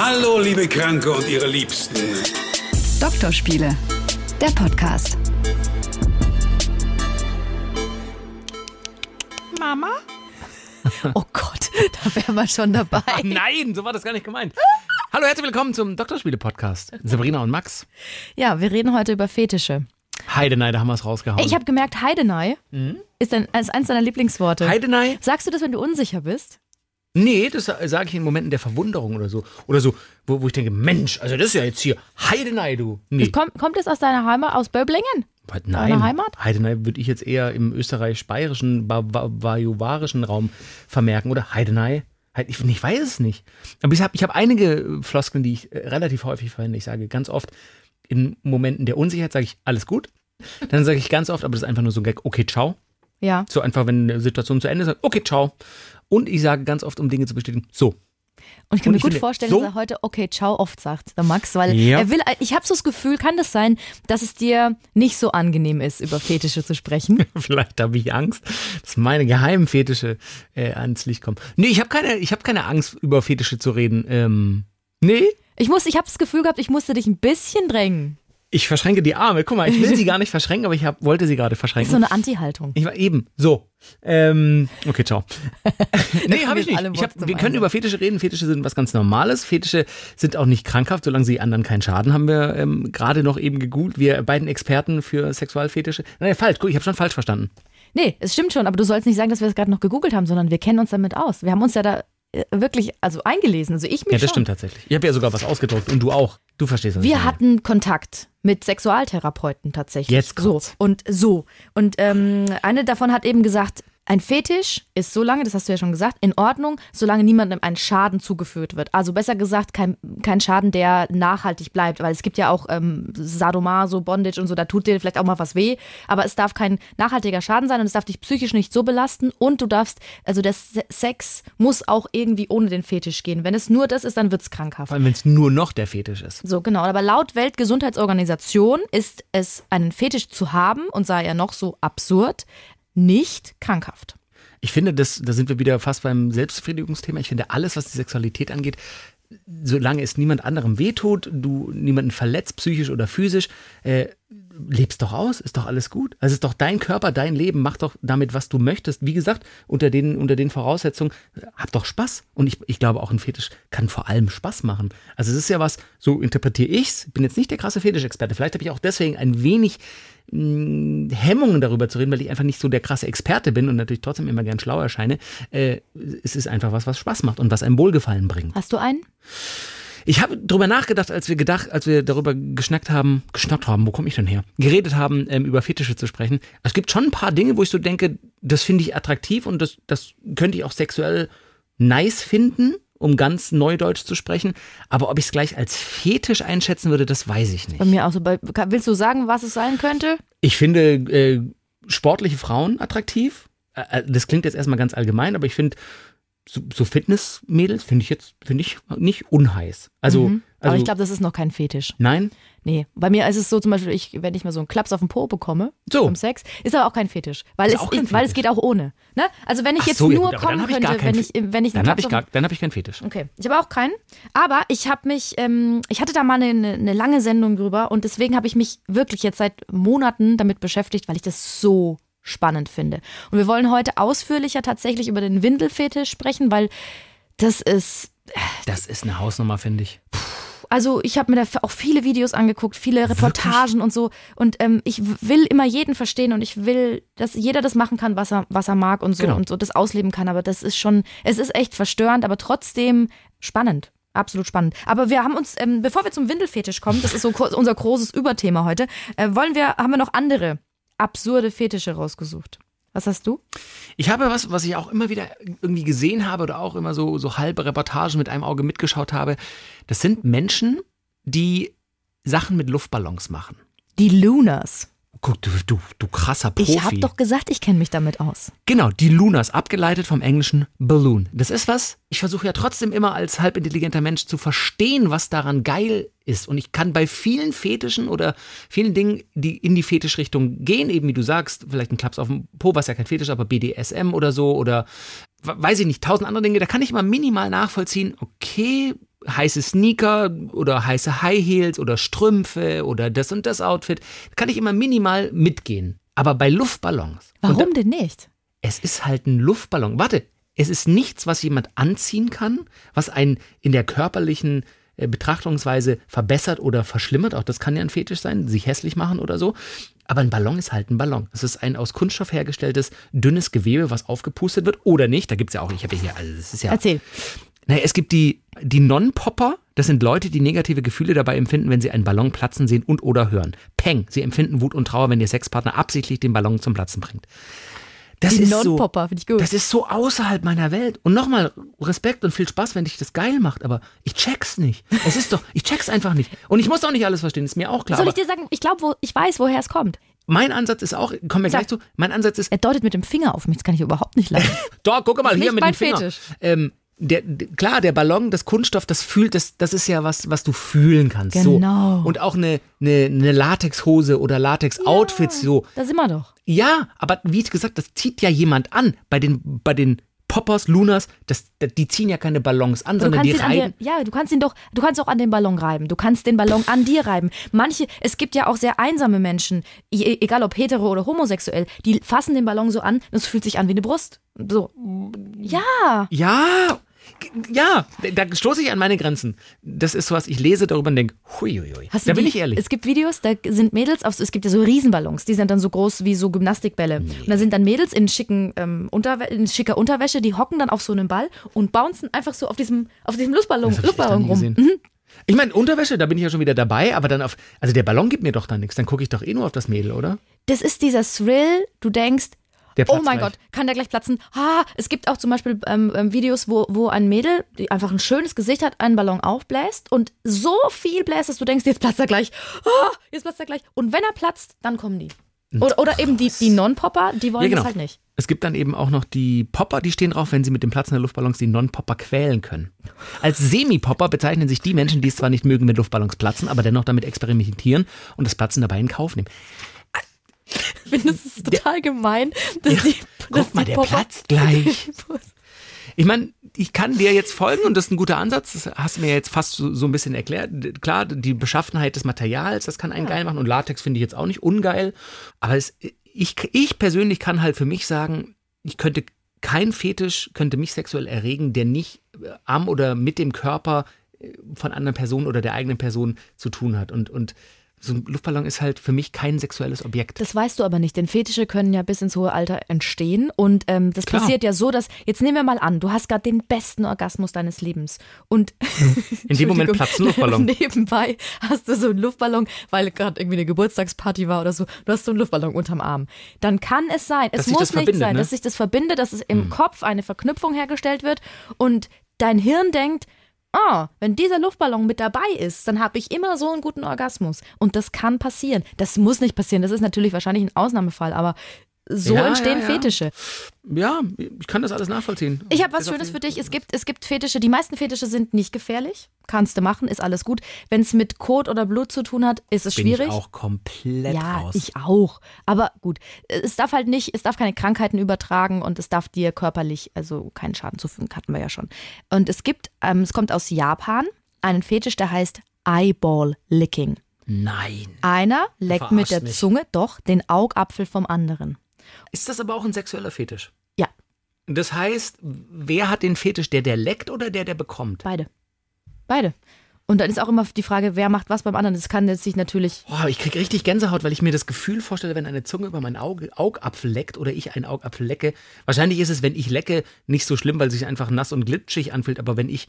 Hallo, liebe Kranke und ihre Liebsten. Doktorspiele, der Podcast. Mama? Oh Gott, da wären wir schon dabei. Ach nein, so war das gar nicht gemeint. Hallo, herzlich willkommen zum Doktorspiele-Podcast. Sabrina und Max. Ja, wir reden heute über Fetische. Heidenei, da haben wir es rausgehauen. Ich habe gemerkt, Heidenei ist, ein, ist eins deiner Lieblingsworte. Heidenei? Sagst du das, wenn du unsicher bist? Nee, das sage ich in Momenten der Verwunderung oder so. Oder so, wo, wo ich denke, Mensch, also das ist ja jetzt hier Heidenei, du. Nee. Das kommt, kommt es aus deiner Heimat, aus Böblingen? Was, Deine nein, Heimat? Heidenei würde ich jetzt eher im ba bajuwarischen Raum vermerken. Oder Heidenei? Heid- Ich, ich weiß es nicht. Aber ich habe ich hab einige Floskeln, die ich äh, relativ häufig verwende. Ich sage ganz oft, in Momenten der Unsicherheit sage ich, alles gut. Dann sage ich ganz oft, aber das ist einfach nur so ein Gag, okay, ciao. Ja. So einfach, wenn eine Situation zu Ende ist, okay, ciao. Und ich sage ganz oft, um Dinge zu bestätigen, so. Und ich kann Und mir ich gut finde, vorstellen, so- dass er heute okay, ciao oft sagt, der Max, weil Ja. er will, ich habe so das Gefühl, kann das sein, dass es dir nicht so angenehm ist, über Fetische zu sprechen? Vielleicht habe ich Angst, dass meine geheimen Fetische äh, ans Licht kommen. Nee, ich habe keine, ich hab keine Angst, über Fetische zu reden. Ähm, nee, Ich muss, ich habe das Gefühl gehabt, ich musste dich ein bisschen drängen. Ich verschränke die Arme. Guck mal, ich will sie gar nicht verschränken, aber ich hab, wollte sie gerade Das ist verschränken. so eine Anti-Haltung. Ich war eben so. Ähm, okay, ciao. nee, habe ich nicht. Ich hab, wir können über Fetische reden. Fetische sind was ganz Normales. Fetische sind auch nicht krankhaft, solange sie anderen keinen Schaden haben. Wir ähm, gerade noch eben gegoogelt. Wir beiden Experten für Sexualfetische. Nein, falsch. Guck, ich habe schon falsch verstanden. Nee, es stimmt schon, aber du sollst nicht sagen, dass wir es gerade noch gegoogelt haben, sondern wir kennen uns damit aus. Wir haben uns ja da äh, wirklich also eingelesen. Also ich mich Ja, das schon. stimmt tatsächlich. Ich habe ja sogar was ausgedruckt und du auch. Du verstehst das. Wir hatten Kontakt mit Sexualtherapeuten tatsächlich. Jetzt so kommt's. und so. Und ähm, eine davon hat eben gesagt, ein Fetisch ist so lange, das hast du ja schon gesagt, in Ordnung, solange niemandem ein Schaden zugeführt wird. Also besser gesagt, kein, kein Schaden, der nachhaltig bleibt, weil es gibt ja auch ähm, Sadomaso, Bondage und so, da tut dir vielleicht auch mal was weh, aber es darf kein nachhaltiger Schaden sein und es darf dich psychisch nicht so belasten und du darfst, also der Se- Sex muss auch irgendwie ohne den Fetisch gehen. Wenn es nur das ist, dann wird es krankhaft. Vor allem, wenn es nur noch der Fetisch ist. So, genau. Aber laut Weltgesundheitsorganisation ist es, einen Fetisch zu haben, und sei er noch so absurd, nicht krankhaft. Ich finde, das, da sind wir wieder fast beim Selbstbefriedigungsthema. Ich finde, alles, was die Sexualität angeht, solange es niemand anderem wehtut, du niemanden verletzt, psychisch oder physisch, äh, lebst doch aus, ist doch alles gut. Also es ist doch dein Körper, dein Leben, mach doch damit, was du möchtest. Wie gesagt, unter den, unter den Voraussetzungen, hab doch Spaß. Und ich, ich glaube, auch ein Fetisch kann vor allem Spaß machen. Also es ist ja was, so interpretiere ich's. Bin jetzt nicht der krasse Fetischexperte. Vielleicht habe ich auch deswegen ein wenig mh, Hemmungen darüber zu reden, weil ich einfach nicht so der krasse Experte bin und natürlich trotzdem immer gern schlau erscheine. Äh, es ist einfach was, was Spaß macht und was einem Wohlgefallen bringt. Hast du einen? Ich habe drüber nachgedacht, als wir gedacht, als wir darüber geschnackt haben, geschnackt haben, wo komme ich denn her? Geredet haben, ähm, über Fetische zu sprechen. Es gibt schon ein paar Dinge, wo ich so denke, das finde ich attraktiv und das, das könnte ich auch sexuell nice finden, um ganz Neudeutsch zu sprechen. Aber ob ich es gleich als Fetisch einschätzen würde, das weiß ich nicht. Bei mir auch so. Bei, willst du sagen, was es sein könnte? Ich finde äh, sportliche Frauen attraktiv. Äh, äh, das klingt jetzt erstmal ganz allgemein, aber ich finde so, so Fitnessmädels finde ich jetzt finde ich nicht unheiß. Also, Mhm. Also Aber ich glaube, das ist noch kein Fetisch. nein. Nee. Bei mir ist es so zum Beispiel, ich, wenn ich mal so einen Klaps auf den Po bekomme So. beim Sex, ist aber auch kein Fetisch. Weil, es, ich, weil es Fetisch. geht auch ohne. Ne? Also wenn ich Ach jetzt so, ja nur dann kommen hab könnte, wenn ich, wenn ich einen Dann habe ich gar, dann habe ich keinen Fetisch. Okay, ich habe auch keinen. Aber ich habe mich, ähm, ich hatte da mal eine, eine lange Sendung drüber und deswegen habe ich mich wirklich jetzt seit Monaten damit beschäftigt, weil ich das so spannend finde. Und wir wollen heute ausführlicher tatsächlich über den Windelfetisch sprechen, weil das ist, Das ist eine Hausnummer, finde ich. Also ich habe mir da auch viele Videos angeguckt, viele Reportagen und so. Und ähm, ich will immer jeden verstehen und ich will, dass jeder das machen kann, was er, was er mag und so Genau. und so das ausleben kann. Aber das ist schon, es ist echt verstörend, aber trotzdem spannend. Absolut spannend. Aber wir haben uns, ähm, bevor wir zum Windelfetisch kommen, das ist so unser großes Überthema heute, äh, wollen wir, haben wir noch andere absurde Fetische rausgesucht. Was hast du? Ich habe was, was ich auch immer wieder irgendwie gesehen habe oder auch immer so, so halbe Reportagen mit einem Auge mitgeschaut habe. Das sind Menschen, die Sachen mit Luftballons machen. Die Lunas. Guck, du, du, du krasser Profi. Ich habe doch gesagt, ich kenne mich damit aus. Genau, die Lunas, abgeleitet vom englischen Balloon. Das ist was, ich versuche ja trotzdem immer als halbintelligenter Mensch zu verstehen, was daran geil ist. Und ich kann bei vielen Fetischen oder vielen Dingen, die in die Fetischrichtung gehen, eben wie du sagst, vielleicht ein Klaps auf dem Po, was ja kein Fetisch, aber BDSM oder so oder we- weiß ich nicht, tausend andere Dinge, da kann ich immer minimal nachvollziehen, okay, heiße Sneaker oder heiße High Heels oder Strümpfe oder das und das Outfit, kann ich immer minimal mitgehen. Aber bei Luftballons. Warum denn nicht? es ist halt ein Luftballon. Warte, es ist nichts, was jemand anziehen kann, was einen in der körperlichen äh, Betrachtungsweise verbessert oder verschlimmert. Auch das kann ja ein Fetisch sein, sich hässlich machen oder so. Aber ein Ballon ist halt ein Ballon. Es ist ein aus Kunststoff hergestelltes, dünnes Gewebe, was aufgepustet wird oder nicht. Da gibt es ja auch, ich habe hier, also das ist ja. Erzähl. Naja, es gibt die, die Non-Popper. Das sind Leute, die negative Gefühle dabei empfinden, wenn sie einen Ballon platzen sehen und oder hören. Peng, sie empfinden Wut und Trauer, wenn ihr Sexpartner absichtlich den Ballon zum Platzen bringt. Das Die ist so, Non-Popper, finde ich gut. das ist so außerhalb meiner Welt. Und nochmal, Respekt und viel Spaß, wenn dich das geil macht, aber ich check's nicht. Es ist doch, ich check's einfach nicht. Und ich muss auch nicht alles verstehen, ist mir auch klar. Soll ich dir sagen, ich glaube, wo, ich weiß, woher es kommt. mein Ansatz ist auch, kommen wir gleich zu, mein Ansatz ist, Er deutet mit dem Finger auf mich, das kann ich überhaupt nicht leiden. Doch, guck mal, hier mit dem Finger. Ähm, der, klar, der Ballon, das Kunststoff, das fühlt, das, das ist ja was, was du fühlen kannst. Genau. So. Und auch eine, eine, eine Latexhose oder Latex-Outfits, so. Da sind wir doch. Ja, aber wie gesagt, das zieht ja jemand an. Bei den, bei den Poppers, Lunas, das, die ziehen ja keine Ballons an, Du sondern kannst die ihn an dir, reiben. ja, du kannst ihn doch, du kannst auch an den Ballon reiben. Du kannst den Ballon an dir reiben. Manche, es gibt ja auch sehr einsame Menschen, e- egal ob hetero oder homosexuell, die fassen den Ballon so an und es fühlt sich an wie eine Brust. So. Ja. Ja, g- ja, da stoße ich an meine Grenzen. Das ist sowas, ich lese darüber und denke, huiuiui. Hast Da bin die- ich ehrlich. Es gibt Videos, da sind Mädels, auf, es gibt ja so Riesenballons, die sind dann so groß wie so Gymnastikbälle. Und da sind dann Mädels in, schicken, ähm, Unterwä in schicker Unterwäsche, die hocken dann auf so einem Ball und bouncen einfach so auf diesem, auf diesem Luftballon, Luftballon rum. Mhm. Ich meine, Unterwäsche, da bin ich ja schon wieder dabei, aber dann auf, also der Ballon gibt mir doch dann nichts, dann gucke ich doch eh nur auf das Mädel, oder? Das ist dieser Thrill, du denkst, Der oh mein gleich. Gott, kann der gleich platzen? Ah, es gibt auch zum Beispiel ähm, ähm, Videos, wo, wo ein Mädel, die einfach ein schönes Gesicht hat, einen Ballon aufbläst und so viel bläst, dass du denkst, jetzt platzt er gleich. Ah, jetzt platzt er gleich. Und wenn er platzt, dann kommen die. Oder, oder eben die, die Non-Popper, die wollen Ja, genau. das halt nicht. Es gibt dann eben auch noch die Popper, die stehen drauf, wenn sie mit dem Platzen der Luftballons die Non-Popper quälen können. Als Semi-Popper bezeichnen sich die Menschen, die es zwar nicht mögen, wenn Luftballons platzen, aber dennoch damit experimentieren und das Platzen dabei in Kauf nehmen. Ich finde, das ist total gemein, dass Ja, die, dass Guck mal, der platzt gleich. Ich meine, ich kann dir jetzt folgen und das ist ein guter Ansatz. Das hast du mir jetzt fast so, so ein bisschen erklärt. Klar, die Beschaffenheit des Materials, das kann einen geil machen und Latex finde ich jetzt auch nicht ungeil. Aber es, ich, ich persönlich kann halt für mich sagen, ich könnte kein Fetisch könnte mich sexuell erregen, der nicht äh, am oder mit dem Körper äh, von anderen Personen oder der eigenen Person zu tun hat. Und, und so ein Luftballon ist halt für mich kein sexuelles Objekt. Das weißt du aber nicht, denn Fetische können ja bis ins hohe Alter entstehen und ähm, das Klar. passiert ja so, dass, jetzt nehmen wir mal an, du hast gerade den besten Orgasmus deines Lebens und In dem Moment platzt ein Luftballon. nebenbei hast du so einen Luftballon, weil gerade irgendwie eine Geburtstagsparty war oder so, du hast so einen Luftballon unterm Arm. Dann kann es sein, Dass es muss nicht sein, ne? dass sich das verbindet, dass es im Kopf eine Verknüpfung hergestellt wird und dein Hirn denkt, Ah, wenn dieser Luftballon mit dabei ist, dann habe ich immer so einen guten Orgasmus. Und das kann passieren. Das muss nicht passieren. Das ist natürlich wahrscheinlich ein Ausnahmefall, aber so Ja, entstehen ja, ja. Fetische. Ja, ich kann das alles nachvollziehen. Ich habe was Bis Schönes für dich. Es gibt, es gibt Fetische. Die meisten Fetische sind nicht gefährlich. Kannst du machen, ist alles gut. Wenn es mit Kot oder Blut zu tun hat, ist es Bin schwierig. ich auch komplett ja, raus. ich auch. Aber gut, es darf halt nicht, es darf keine Krankheiten übertragen und es darf dir körperlich also keinen Schaden zufügen, hatten wir ja schon. Und es gibt, ähm, es kommt aus Japan, einen Fetisch, der heißt Eyeball Licking. Nein. Einer leckt mit der mich. Zunge doch den Augapfel vom anderen. Ist das aber auch ein sexueller Fetisch? Ja, Das heißt, wer hat den Fetisch? Der, der leckt oder der, der bekommt? beide. Beide. Und dann ist auch immer die Frage, wer macht was beim anderen. Das kann jetzt sich natürlich. Boah, ich krieg richtig Gänsehaut, weil ich mir das Gefühl vorstelle, wenn eine Zunge über meinen Auge, Augapfel leckt oder ich einen Augapfel lecke. Wahrscheinlich ist es, wenn ich lecke, nicht so schlimm, weil es sich einfach nass und glitschig anfühlt. Aber wenn ich,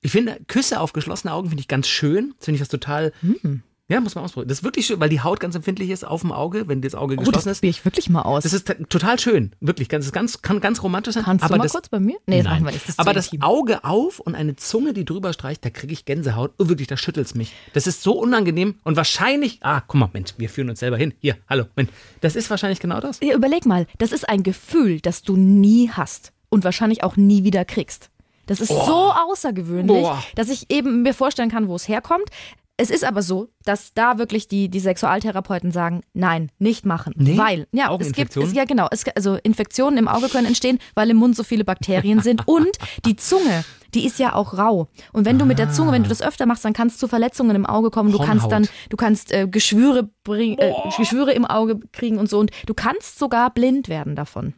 ich finde, Küsse auf geschlossene Augen finde ich ganz schön. Das finde ich was total, Hm. Ja, muss man ausprobieren. Das ist wirklich schön, weil die Haut ganz empfindlich ist auf dem Auge, wenn das Auge Oh, das geschlossen ist. probiere ich wirklich mal aus. Das ist total schön, wirklich. Ganz, ganz, kann ganz romantisch sein. Kannst aber du mal das, kurz bei mir? Nee, das Nein. machen wir nicht. Das ist aber das intim. Auge auf und eine Zunge, die drüber streicht, da kriege ich Gänsehaut. Oh, wirklich, da schüttelt's mich. Das ist so unangenehm und wahrscheinlich. Ah, guck mal, Mensch, wir führen uns selber hin. Hier, hallo, Mensch. Das ist wahrscheinlich genau das. Ja, überleg mal, das ist ein Gefühl, das du nie hast und wahrscheinlich auch nie wieder kriegst. Das ist so außergewöhnlich, Boah. dass ich eben mir vorstellen kann, wo es herkommt. Es ist aber so, dass da wirklich die, die Sexualtherapeuten sagen, nein, nicht machen. Nee? Weil, ja, es gibt, es, ja genau, es, also Infektionen im Auge können entstehen, weil im Mund so viele Bakterien sind und die Zunge, die ist ja auch rau. Und wenn du mit der Zunge, wenn du das öfter machst, dann kannst du Verletzungen im Auge kommen. Du kannst dann, du kannst äh, Geschwüre, bring, äh, Geschwüre im Auge kriegen und so. Und du kannst sogar blind werden davon.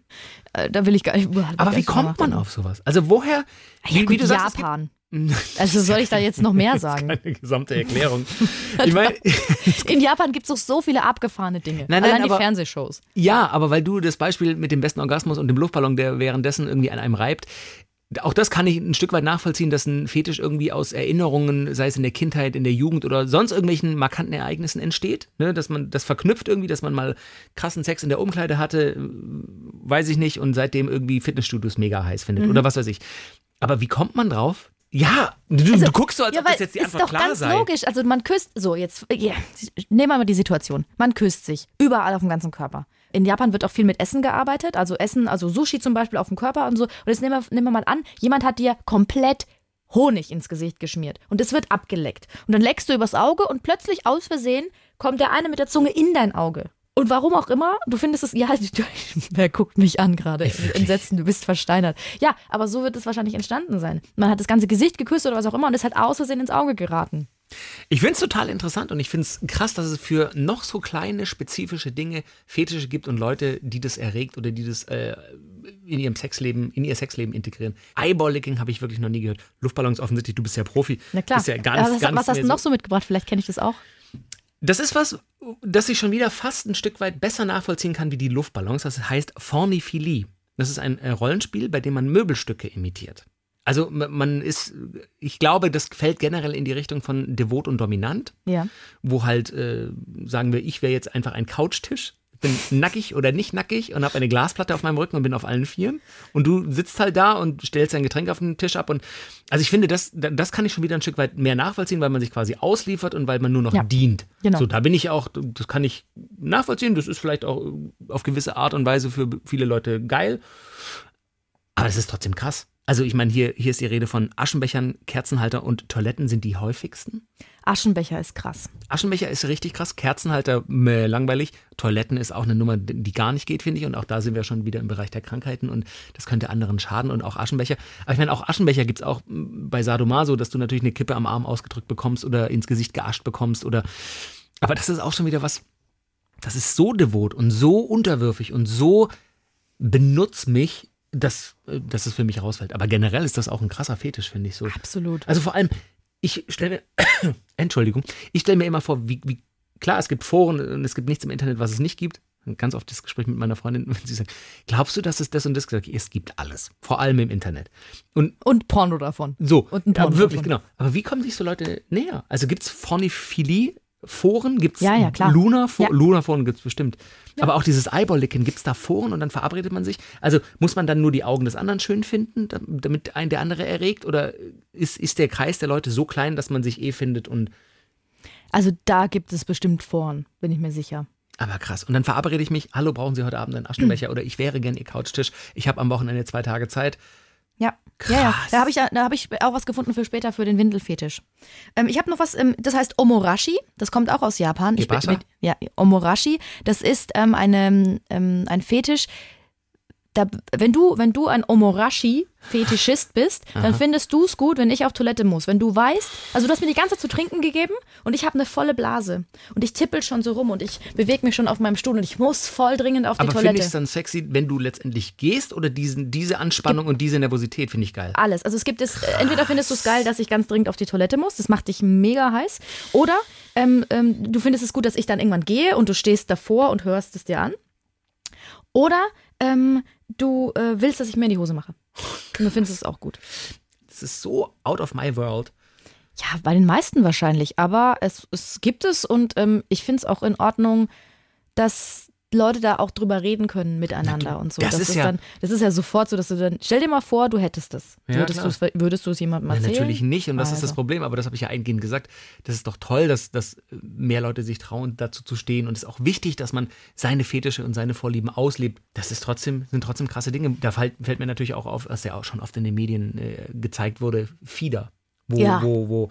Äh, da will ich gar nicht. Aber wie kommt man auf sowas? Also woher? Ja, gut, wie du sagst, Japan. Also soll ich da jetzt noch mehr sagen? Das ist keine gesamte Erklärung. Ich mein, in Japan gibt es doch so viele abgefahrene Dinge. Nein, nein, Allein die Fernsehshows. Ja, aber weil du das Beispiel mit dem besten Orgasmus und dem Luftballon, der währenddessen irgendwie an einem reibt, auch das kann ich ein Stück weit nachvollziehen, dass ein Fetisch irgendwie aus Erinnerungen, sei es in der Kindheit, in der Jugend oder sonst irgendwelchen markanten Ereignissen entsteht. Ne? Dass man das verknüpft irgendwie, dass man mal krassen Sex in der Umkleide hatte, weiß ich nicht, und seitdem irgendwie Fitnessstudios mega heiß findet mhm. oder was weiß ich. Aber wie kommt man drauf, ja, du, also, du, guckst so, als ja, ob das jetzt die Antwort klar sei. Ist doch ganz logisch. Also man küsst, so jetzt, yeah, nehmen wir mal die Situation. Man küsst sich überall auf dem ganzen Körper. In Japan wird auch viel mit Essen gearbeitet, also Essen, also Sushi zum Beispiel auf dem Körper und so. Und jetzt nehmen wir, nehmen wir mal an, jemand hat dir komplett Honig ins Gesicht geschmiert und es wird abgeleckt. Und dann leckst du übers Auge und plötzlich aus Versehen kommt der eine mit der Zunge in dein Auge. Und warum auch immer, du findest es, ja, wer guckt mich an gerade? Entsetzen, du bist versteinert. Ja, aber so wird es wahrscheinlich entstanden sein. Man hat das ganze Gesicht geküsst oder was auch immer und es hat aus Versehen ins Auge geraten. Ich finde es total interessant und ich finde es krass, dass es für noch so kleine spezifische Dinge Fetische gibt und Leute, die das erregt oder die das äh, in ihrem Sexleben, in ihr Sexleben integrieren. Eyeball-Licking habe ich wirklich noch nie gehört. Luftballons offensichtlich, du bist ja Profi. Na klar. Ja gar nicht, was, gar was hast du noch so mitgebracht? Vielleicht kenne ich das auch. Das ist was, das ich schon wieder fast ein Stück weit besser nachvollziehen kann wie die Luftballons. Das heißt Forniphilie. Das ist ein äh, Rollenspiel, bei dem man Möbelstücke imitiert. Also man ist, ich glaube, das fällt generell in die Richtung von devot und dominant. Ja. Wo halt, äh, sagen wir, ich wäre jetzt einfach ein Couchtisch bin nackig oder nicht nackig und habe eine Glasplatte auf meinem Rücken und bin auf allen Vieren. Und du sitzt halt da und stellst dein Getränk auf den Tisch ab. Und also ich finde, das, das kann ich schon wieder ein Stück weit mehr nachvollziehen, weil man sich quasi ausliefert und weil man nur noch ja, dient. Genau. So, da bin ich auch, das kann ich nachvollziehen. Das ist vielleicht auch auf gewisse Art und Weise für viele Leute geil. Aber es ist trotzdem krass. Also ich meine, hier, hier ist die Rede von Aschenbechern, Kerzenhalter und Toiletten sind die häufigsten. Aschenbecher ist krass. Aschenbecher ist richtig krass, Kerzenhalter meh, langweilig, Toiletten ist auch eine Nummer, die gar nicht geht, finde ich. Und auch da sind wir schon wieder im Bereich der Krankheiten und das könnte anderen schaden und auch Aschenbecher. Aber ich meine, auch Aschenbecher gibt es auch bei Sadomaso, dass du natürlich eine Kippe am Arm ausgedrückt bekommst oder ins Gesicht geascht bekommst oder. Aber das ist auch schon wieder was, das ist so devot und so unterwürfig und so benutz mich dass, äh, dass es für mich rausfällt. Aber generell ist das auch ein krasser Fetisch, finde ich so. Absolut. Also vor allem, ich stelle mir, Entschuldigung, ich stelle mir immer vor, wie, wie, klar, es gibt Foren und es gibt nichts im Internet, was es nicht gibt. Ganz oft das Gespräch mit meiner Freundin, wenn sie sagt, glaubst du, dass es das und das gibt? Es gibt alles. Vor allem im Internet. Und, und Porno davon. So. Und ein Porno ja, wirklich, davon. genau. Aber wie kommen sich so Leute näher? Also gibt es Phonophilie Foren? Gibt es ja, ja, klar. Luna, ja. Luna Foren gibt es bestimmt. Ja. Aber auch dieses Eyeball-Licken, gibt es da Foren und dann verabredet man sich? Also muss man dann nur die Augen des anderen schön finden, damit ein der andere erregt? Oder ist, ist der Kreis der Leute so klein, dass man sich eh findet und. Also da gibt es bestimmt Foren, bin ich mir sicher. Aber krass. Und dann verabrede ich mich, hallo, brauchen Sie heute Abend einen Aschenbecher oder ich wäre gern Ihr Couchtisch. Ich habe am Wochenende zwei Tage Zeit. Ja. Krass. Ja, ja. Da habe ich, hab ich auch was gefunden für später für den Windelfetisch. Ähm, ich habe noch was, ähm, das heißt Omorashi. Das kommt auch aus Japan. Ich, mit, ja, Omorashi. Das ist ähm, eine, ähm, ein Fetisch, da, wenn du, wenn du ein Omorashi-Fetischist bist, dann Aha. findest du es gut, wenn ich auf Toilette muss. Wenn du weißt, also du hast mir die ganze Zeit zu trinken gegeben und ich habe eine volle Blase und ich tippel schon so rum und ich bewege mich schon auf meinem Stuhl und ich muss voll dringend auf die Aber Toilette. Aber finde ich es dann sexy, wenn du letztendlich gehst oder diesen, diese Anspannung und diese Nervosität finde ich geil? Alles. Also es gibt es, entweder findest du es geil, dass ich ganz dringend auf die Toilette muss, das macht dich mega heiß, oder ähm, ähm, du findest es gut, dass ich dann irgendwann gehe und du stehst davor und hörst es dir an. Oder ähm, du äh, willst, dass ich mir in die Hose mache. Und du findest es auch gut. Das ist so out of my world. Ja, bei den meisten wahrscheinlich. Aber es, es gibt es und ähm, ich finde es auch in Ordnung, dass Leute da auch drüber reden können miteinander du, und so. Das, das ist, ja, dann, das ist ja sofort so, dass du dann, stell dir mal vor, du hättest das. Ja, würdest, du es, würdest du es jemandem erzählen? Nein, natürlich nicht und das also. ist das also. Problem, aber das habe ich ja eingehend gesagt. Das ist doch toll, dass, dass mehr Leute sich trauen, dazu zu stehen und es ist auch wichtig, dass man seine Fetische und seine Vorlieben auslebt. Das ist trotzdem, sind trotzdem krasse Dinge. Da fällt, fällt mir natürlich auch auf, was ja auch schon oft in den Medien äh, gezeigt wurde, Fieder. Wo, ja. wo, wo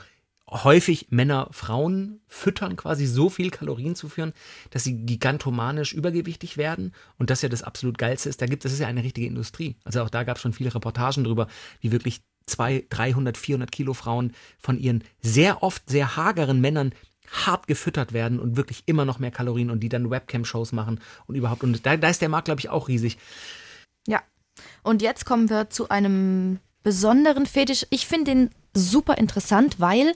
häufig Männer Frauen füttern, quasi so viel Kalorien zu führen, dass sie gigantomanisch übergewichtig werden und das ja das absolut geilste ist. Da gibt es ja eine richtige Industrie. Also auch da gab es schon viele Reportagen drüber, wie wirklich 200, 300, 400 Kilo Frauen von ihren sehr oft sehr hageren Männern hart gefüttert werden und wirklich immer noch mehr Kalorien und die dann Webcam-Shows machen und überhaupt. Und da, da ist der Markt, glaube ich, auch riesig. Ja. Und jetzt kommen wir zu einem besonderen Fetisch. Ich finde den super interessant, weil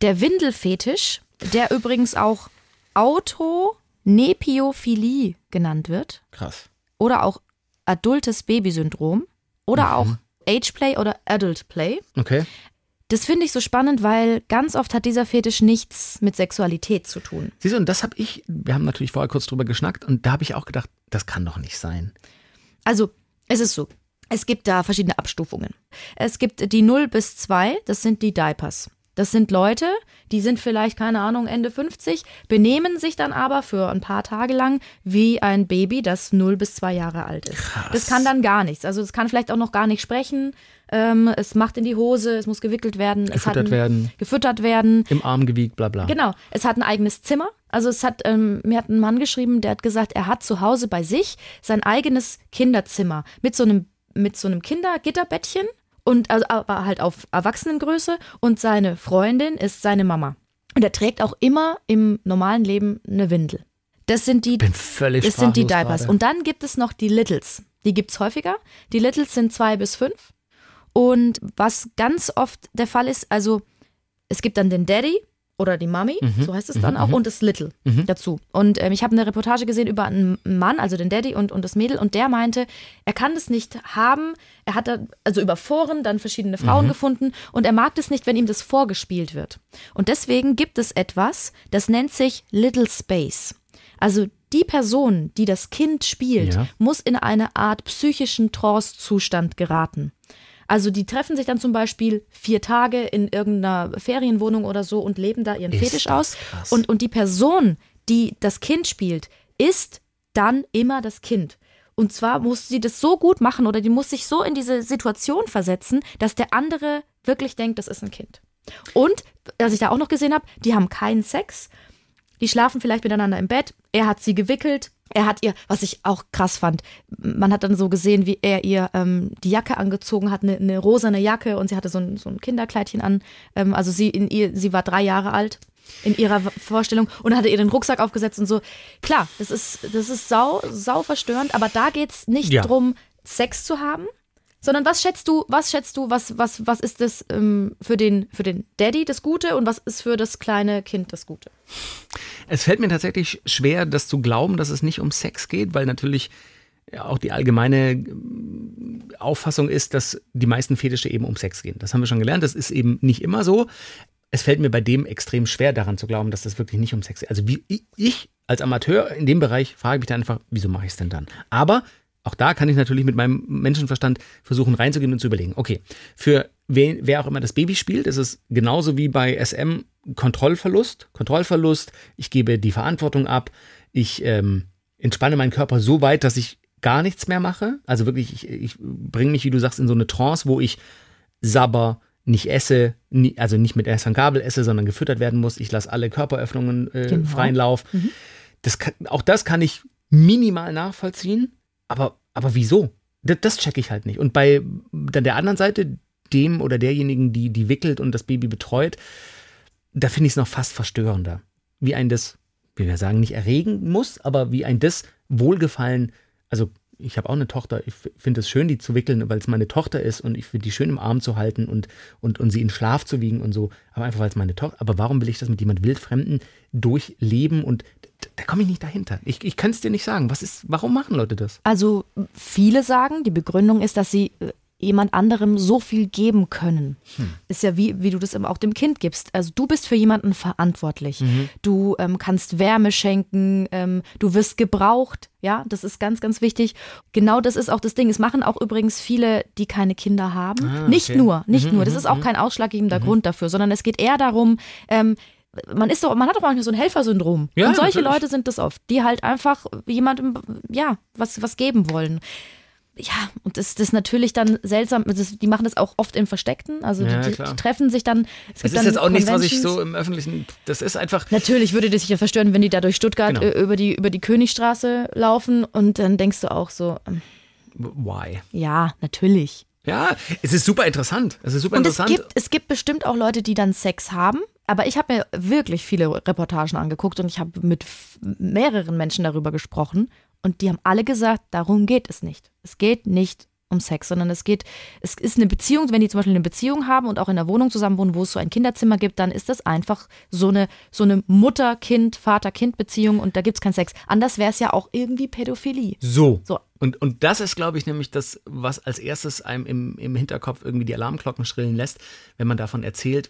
der Windelfetisch, der übrigens auch Autonephiophilie genannt wird, Krass. oder auch adultes Babysyndrom oder auch Ageplay oder Adult Play. Okay. Das finde ich so spannend, weil ganz oft hat dieser Fetisch nichts mit Sexualität zu tun. Siehst du, und das habe ich, wir haben natürlich vorher kurz drüber geschnackt und da habe ich auch gedacht, das kann doch nicht sein. Also, es ist so. Es gibt da verschiedene Abstufungen. Es gibt die 0 bis 2, das sind die Diapers. Das sind Leute, die sind vielleicht, keine Ahnung, Ende 50, benehmen sich dann aber für ein paar Tage lang wie ein Baby, das 0 bis 2 Jahre alt ist. Das kann dann gar nichts. Also es kann vielleicht auch noch gar nicht sprechen. Ähm, es macht in die Hose, es muss gewickelt werden. Gefüttert ein, werden. Gefüttert werden. Im Arm gewiegt, bla bla. Genau, es hat ein eigenes Zimmer. Also es hat, ähm, mir hat ein Mann geschrieben, der hat gesagt, er hat zu Hause bei sich sein eigenes Kinderzimmer mit so einem, mit so einem Kindergitterbettchen und also aber halt auf Erwachsenengröße und seine Freundin ist seine Mama. Und er trägt auch immer im normalen Leben eine Windel. Das sind die, das sind die Diapers. gerade. Und dann gibt es noch die Littles. Die gibt's häufiger. Die Littles sind zwei bis fünf. Und was ganz oft der Fall ist, also es gibt dann den Daddy oder die Mami, Mhm. so heißt es dann auch, und das Little dazu. Und ähm, ich habe eine Reportage gesehen über einen Mann, also den Daddy und, und das Mädel, und der meinte, er kann das nicht haben. Er hat da, also über Foren dann verschiedene Mhm. Frauen gefunden und er mag das nicht, wenn ihm das vorgespielt wird. Und deswegen gibt es etwas, das nennt sich Little Space. Also die Person, die das Kind spielt, Ja. muss in eine Art psychischen Trance-Zustand geraten. Also die treffen sich dann zum Beispiel vier Tage in irgendeiner Ferienwohnung oder so und leben da ihren Ist Fetisch aus. krass. Und, und die Person, die das Kind spielt, ist dann immer das Kind. Und zwar muss sie das so gut machen oder die muss sich so in diese Situation versetzen, dass der andere wirklich denkt, das ist ein Kind. Und, was ich da auch noch gesehen habe, die haben keinen Sex. Die schlafen vielleicht miteinander im Bett. Er hat sie gewickelt. Er hat ihr, was ich auch krass fand, man hat dann so gesehen, wie er ihr ähm, die Jacke angezogen hat, eine, eine rosane Jacke und sie hatte so ein, so ein Kinderkleidchen an. Ähm, also sie, in ihr, sie war drei Jahre alt in ihrer Vorstellung und hatte ihr den Rucksack aufgesetzt und so. Klar, das ist, das ist sau, sau verstörend, aber da geht's nicht Ja. drum, Sex zu haben, sondern was schätzt du, was schätzt du, was, was, was ist das ähm, für, den, für den Daddy das Gute und was ist für das kleine Kind das Gute? Es fällt mir tatsächlich schwer, das zu glauben, dass es nicht um Sex geht, weil natürlich ja, auch die allgemeine ähm, Auffassung ist, dass die meisten Fetische eben um Sex gehen. Das haben wir schon gelernt. Das ist eben nicht immer so. Es fällt mir bei dem extrem schwer, daran zu glauben, dass das wirklich nicht um Sex geht. Also wie ich als Amateur in dem Bereich frage mich dann einfach, wieso mache ich es denn dann? Aber auch da kann ich natürlich mit meinem Menschenverstand versuchen reinzugehen und zu überlegen, okay, für wen, wer auch immer das Baby spielt, ist es genauso wie bei SM Kontrollverlust. Kontrollverlust, ich gebe die Verantwortung ab, ich ähm, entspanne meinen Körper so weit, dass ich gar nichts mehr mache. Also wirklich, ich, ich bringe mich, wie du sagst, in so eine Trance, wo ich sabber, nicht esse, nie, also nicht mit Messer und Gabel esse, sondern gefüttert werden muss. Ich lasse alle Körperöffnungen äh, Genau. freien Lauf. Das kann, auch das kann ich minimal nachvollziehen, aber, aber wieso? Das, das checke ich halt nicht. Und bei dann der anderen Seite, dem oder derjenigen, die, die wickelt und das Baby betreut, da finde ich es noch fast verstörender. Wie ein das, wie wir sagen, nicht erregen muss, aber wie ein das Wohlgefallen, also ich habe auch eine Tochter, ich finde es schön, die zu wickeln, weil es meine Tochter ist und ich finde die schön im Arm zu halten und, und, und sie in Schlaf zu wiegen und so, aber einfach weil es meine Tochter, aber warum will ich das mit jemand Wildfremden durchleben und da, komme ich nicht dahinter. Ich, ich kann es dir nicht sagen. Was ist, warum machen Leute das? Also viele sagen, die Begründung ist, dass sie äh, jemand anderem so viel geben können. Ist ja wie, wie du das eben auch dem Kind gibst. Also du bist für jemanden verantwortlich. Du ähm, kannst Wärme schenken, ähm, du wirst gebraucht. Ja, das ist ganz, ganz wichtig. Genau das ist auch das Ding. Es machen auch übrigens viele, die keine Kinder haben. Ah, nicht okay. nur, nicht nur. Das ist auch kein ausschlaggebender Grund dafür, sondern es geht eher darum, ähm, man ist doch, man hat doch manchmal so ein Helfersyndrom. Ja, und solche natürlich. Leute sind das oft, die halt einfach jemandem, ja, was, was geben wollen. Ja, und das, das ist natürlich dann seltsam. Das, die machen das auch oft im Versteckten. Also Ja, die, die, treffen sich dann. Es Das ist jetzt auch nichts, was ich so im öffentlichen, das ist einfach, Natürlich würde das sich ja verstören, wenn die da durch Stuttgart Genau. äh, über, die, über die Königstraße laufen und dann denkst du auch so, ähm, why? ja, natürlich. Ja, es ist super interessant. Es ist super Und es interessant. gibt, es gibt bestimmt auch Leute, die dann Sex haben. Aber ich habe mir wirklich viele Reportagen angeguckt und ich habe mit mehreren Menschen darüber gesprochen. Und die haben alle gesagt, darum geht es nicht. Es geht nicht um Sex, sondern es geht, es ist eine Beziehung, wenn die zum Beispiel eine Beziehung haben und auch in einer Wohnung zusammen wohnen, wo es so ein Kinderzimmer gibt, dann ist das einfach so eine, so eine Mutter-Kind, Vater-Kind-Beziehung und da gibt es keinen Sex. Anders wäre es ja auch irgendwie Pädophilie. So. So. Und, und das ist, glaube ich, nämlich das, was als erstes einem im, im Hinterkopf irgendwie die Alarmglocken schrillen lässt, wenn man davon erzählt.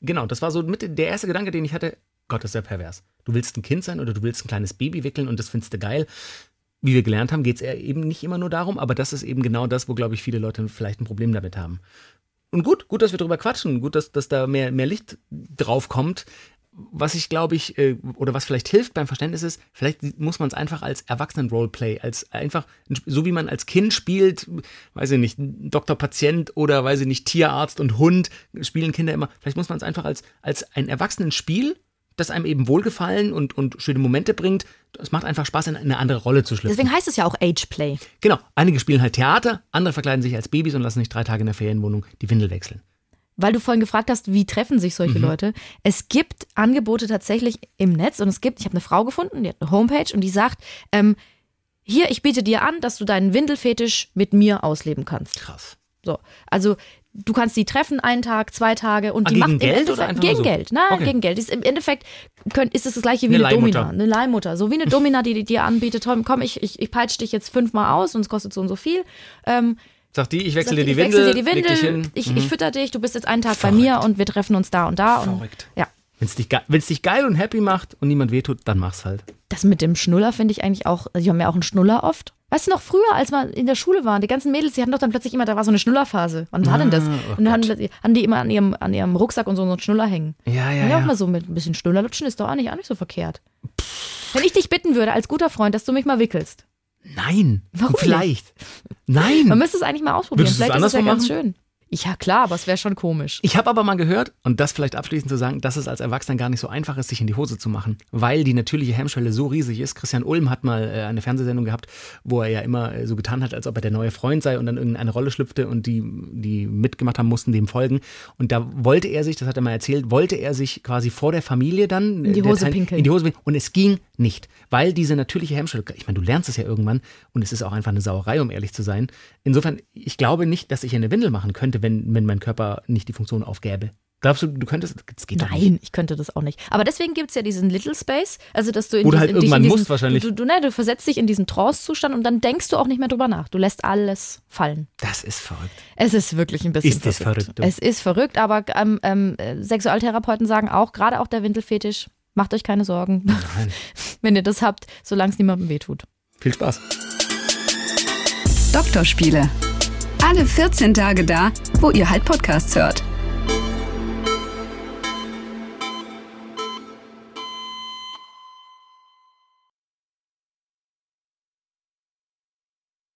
Genau, das war so mit der erste Gedanke, den ich hatte. Gott, das ist ja pervers. Du willst ein Kind sein oder du willst ein kleines Baby wickeln und das findest du geil. Wie wir gelernt haben, geht es eben nicht immer nur darum, aber das ist eben genau das, wo, glaube ich, viele Leute vielleicht ein Problem damit haben. Und gut, gut, dass wir darüber quatschen, gut, dass, dass da mehr, mehr Licht drauf kommt. Was ich glaube ich, äh, oder was vielleicht hilft beim Verständnis ist, vielleicht muss man es einfach als Erwachsenen-Roleplay, als einfach, so wie man als Kind spielt, weiß ich nicht, Doktor Patient oder weiß ich nicht, Tierarzt und Hund, spielen Kinder immer. Vielleicht muss man es einfach als, als ein Erwachsenen-Spiel, das einem eben Wohlgefallen und, und schöne Momente bringt. Es macht einfach Spaß, in eine andere Rolle zu schlüpfen. Deswegen heißt es ja auch Age-Play. Genau, einige spielen halt Theater, andere verkleiden sich als Babys und lassen sich drei Tage in der Ferienwohnung die Windel wechseln. Weil du vorhin gefragt hast, wie treffen sich solche Leute. Es gibt Angebote tatsächlich im Netz und es gibt, ich habe eine Frau gefunden, die hat eine Homepage und die sagt, ähm, hier, ich biete dir an, dass du deinen Windelfetisch mit mir ausleben kannst. Krass. So, also du kannst die treffen einen Tag, zwei Tage und Ah, die gegen macht Geld oder einfach gegen so? Geld. Nein, Okay. gegen Geld. Ist, Im Endeffekt könnt, ist es das gleiche wie Eine eine, Domina, eine Leihmutter. So wie eine Domina, die, dir anbietet, komm, ich, ich, ich peitsche dich jetzt fünfmal aus und es kostet so und so viel. Ähm, Sagt die, ich wechsle dir die ich Windel, dir die leg dich Windel, hin. ich, ich fütter dich, du bist jetzt einen Tag bei mir und wir treffen uns da und da. Und, Verrückt. Ja. Wenn es dich, dich geil und happy macht und niemand wehtut, dann mach's halt. Das mit dem Schnuller finde ich eigentlich auch, also die haben ja auch einen Schnuller oft. Weißt du noch, früher, als wir in der Schule waren, die ganzen Mädels, die hatten doch dann plötzlich immer, da war so eine Schnullerphase. Wann war denn das? oh und dann hatten, hatten die immer an ihrem, an ihrem Rucksack und so einen Schnuller hängen. Ja, ja, Ja, auch mal so mit ein bisschen Schnullerlutschen ist doch auch nicht, auch nicht so verkehrt. Wenn ich dich bitten würde, als guter Freund, dass du mich mal wickelst. Nein. Warum Vielleicht. Nein. Man müsste es eigentlich mal ausprobieren. Vielleicht ist es ja andersrum ganz schön. Ja, klar, aber es wäre schon komisch. Ich habe aber mal gehört, und das vielleicht abschließend zu sagen, dass es als Erwachsener gar nicht so einfach ist, sich in die Hose zu machen, weil die natürliche Hemmschwelle so riesig ist. Christian Ulm hat mal äh, eine Fernsehsendung gehabt, wo er ja immer äh, so getan hat, als ob er der neue Freund sei und dann irgendeine Rolle schlüpfte und die, die mitgemacht haben, mussten dem folgen. Und da wollte er sich, das hat er mal erzählt, wollte er sich quasi vor der Familie dann In die äh, Hose Teil- pinkeln. In die Hose pinkeln. Und es ging nicht, weil diese natürliche Hemmschwelle, ich meine, du lernst es ja irgendwann und es ist auch einfach eine Sauerei, um ehrlich zu sein. Insofern, ich glaube nicht, dass ich eine Windel machen könnte, wenn, wenn mein Körper nicht die Funktion aufgäbe. Glaubst du, du könntest? Das geht doch nicht. Nein, ich könnte das auch nicht. Aber deswegen gibt es ja diesen Little Space, also dass du in Oder diesen- halt in dich irgendwann in diesen, musst wahrscheinlich. Du, du, ne, du versetzt dich in diesen Trance-Zustand und dann denkst du auch nicht mehr drüber nach. Du lässt alles fallen. Das ist verrückt. Es ist wirklich ein bisschen Ist das verrückt, du? Es ist verrückt, aber ähm, ähm, äh, Sexualtherapeuten sagen auch, gerade auch der Windelfetisch, macht euch keine Sorgen, wenn ihr das habt, solange es niemandem wehtut. Viel Spaß. Doktorspiele. Alle 14 Tage da, wo ihr halt Podcasts hört.